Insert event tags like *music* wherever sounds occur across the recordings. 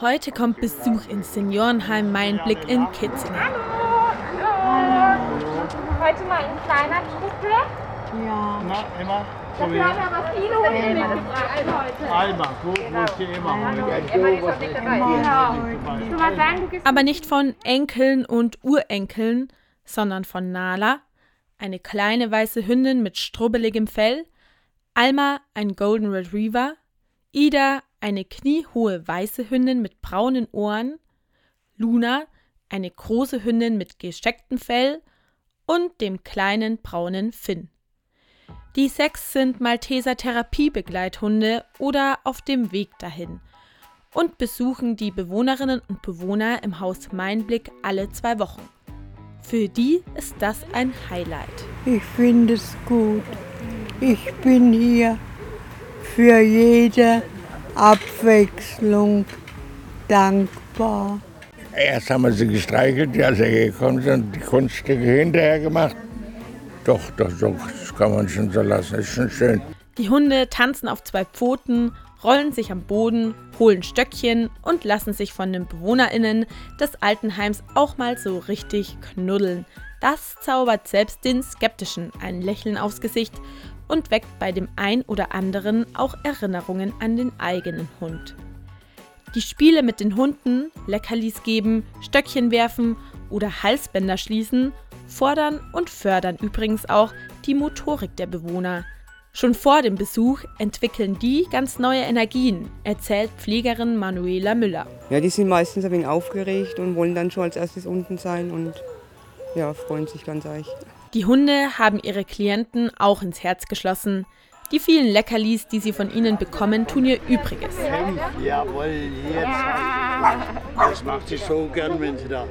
Heute kommt Besuch ins Seniorenheim Meinblick in Kitzingen. Heute mal in kleiner Truppe. Ja. Na, Emma, komm Wir haben her. aber viele Hunde mitgebracht heute. Alba, wo, wo ist die Emma heute? Emma ist heute nicht dabei. Genau. Mal sagen, Aber nicht von Enkeln und Urenkeln, sondern von Nala, eine kleine weiße Hündin mit strubbeligem Fell, Alma, ein Golden Retriever, Ida, eine kniehohe weiße Hündin mit braunen Ohren, Luna, eine große Hündin mit gestecktem Fell und dem kleinen braunen Finn. Die sechs sind Malteser Therapiebegleithunde oder auf dem Weg dahin und besuchen die Bewohnerinnen und Bewohner im Haus Mainblick alle zwei Wochen. Für die ist das ein Highlight. Ich finde es gut. Ich bin hier für jede Abwechslung dankbar. Erst haben wir sie gestreichelt, als sie gekommen sind, die Kunststücke hinterher gemacht. Doch, doch, doch, das kann man schon so lassen, ist schon schön. Die Hunde tanzen auf zwei Pfoten, rollen sich am Boden, holen Stöckchen und lassen sich von den BewohnerInnen des Altenheims auch mal so richtig knuddeln. Das zaubert selbst den Skeptischen ein Lächeln aufs Gesicht und weckt bei dem ein oder anderen auch Erinnerungen an den eigenen Hund. Die Spiele mit den Hunden, Leckerlis geben, Stöckchen werfen oder Halsbänder schließen, fordern und fördern übrigens auch die Motorik der Bewohner. Schon vor dem Besuch entwickeln die ganz neue Energien, erzählt Pflegerin Manuela Müller. Ja, die sind meistens ein wenig aufgeregt und wollen dann schon als erstes unten sein und ja, freuen sich ganz echt. Die Hunde haben ihre Klienten auch ins Herz geschlossen. Die vielen Leckerlis, die sie von ihnen bekommen, tun ihr Übriges. Jawohl, jetzt. Das macht sie so gern, wenn sie da.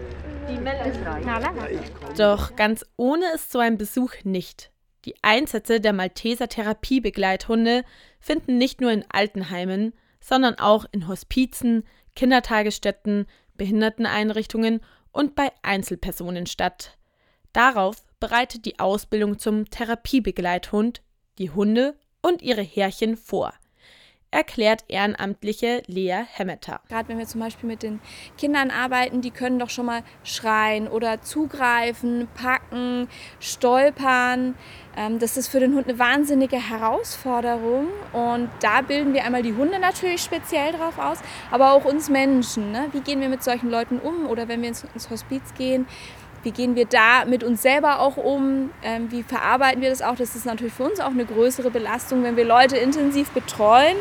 Doch ganz ohne ist so ein Besuch nicht. Die Einsätze der Malteser Therapiebegleithunde finden nicht nur in Altenheimen, sondern auch in Hospizen, Kindertagesstätten, Behinderteneinrichtungen und bei Einzelpersonen statt. Darauf bereitet die Ausbildung zum Therapiebegleithund die Hunde und ihre Härchen vor, erklärt Ehrenamtliche Lea Hemmeter. Gerade wenn wir zum Beispiel mit den Kindern arbeiten, die können doch schon mal schreien oder zugreifen, packen, stolpern. Ähm, Das ist für den Hund eine wahnsinnige Herausforderung. Und da bilden wir einmal die Hunde natürlich speziell drauf aus, aber auch uns Menschen. Ne? Wie gehen wir mit solchen Leuten um? Oder wenn wir ins, ins Hospiz gehen, wie gehen wir da mit uns selber auch um? Ähm, wie verarbeiten wir das auch? Das ist natürlich für uns auch eine größere Belastung, wenn wir Leute intensiv betreuen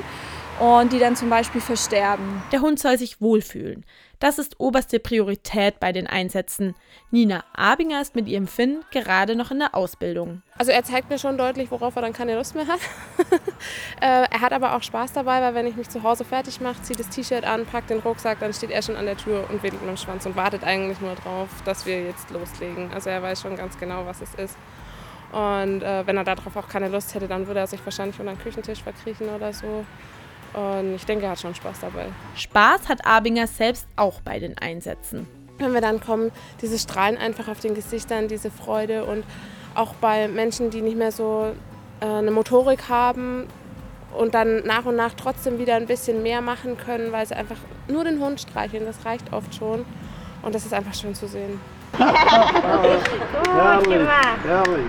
und die dann zum Beispiel versterben. Der Hund soll sich wohlfühlen. Das ist oberste Priorität bei den Einsätzen. Nina Abinger ist mit ihrem Finn gerade noch in der Ausbildung. Also er zeigt mir schon deutlich, worauf er dann keine Lust mehr hat. *laughs* äh, er hat aber auch Spaß dabei, weil wenn ich mich zu Hause fertig mache, ziehe das T-Shirt an, packt den Rucksack, dann steht er schon an der Tür und wedelt mit dem Schwanz und wartet eigentlich nur drauf, dass wir jetzt loslegen. Also er weiß schon ganz genau, was es ist. Und äh, wenn er darauf auch keine Lust hätte, dann würde er sich wahrscheinlich unter den Küchentisch verkriechen oder so. Und ich denke, er hat schon Spaß dabei. Spaß hat Abinger selbst auch bei den Einsätzen. Wenn wir dann kommen, diese Strahlen einfach auf den Gesichtern, diese Freude und auch bei Menschen, die nicht mehr so äh, eine Motorik haben und dann nach und nach trotzdem wieder ein bisschen mehr machen können, weil sie einfach nur den Hund streicheln, das reicht oft schon. Und das ist einfach schön zu sehen. *laughs* Herrlich, herrlich.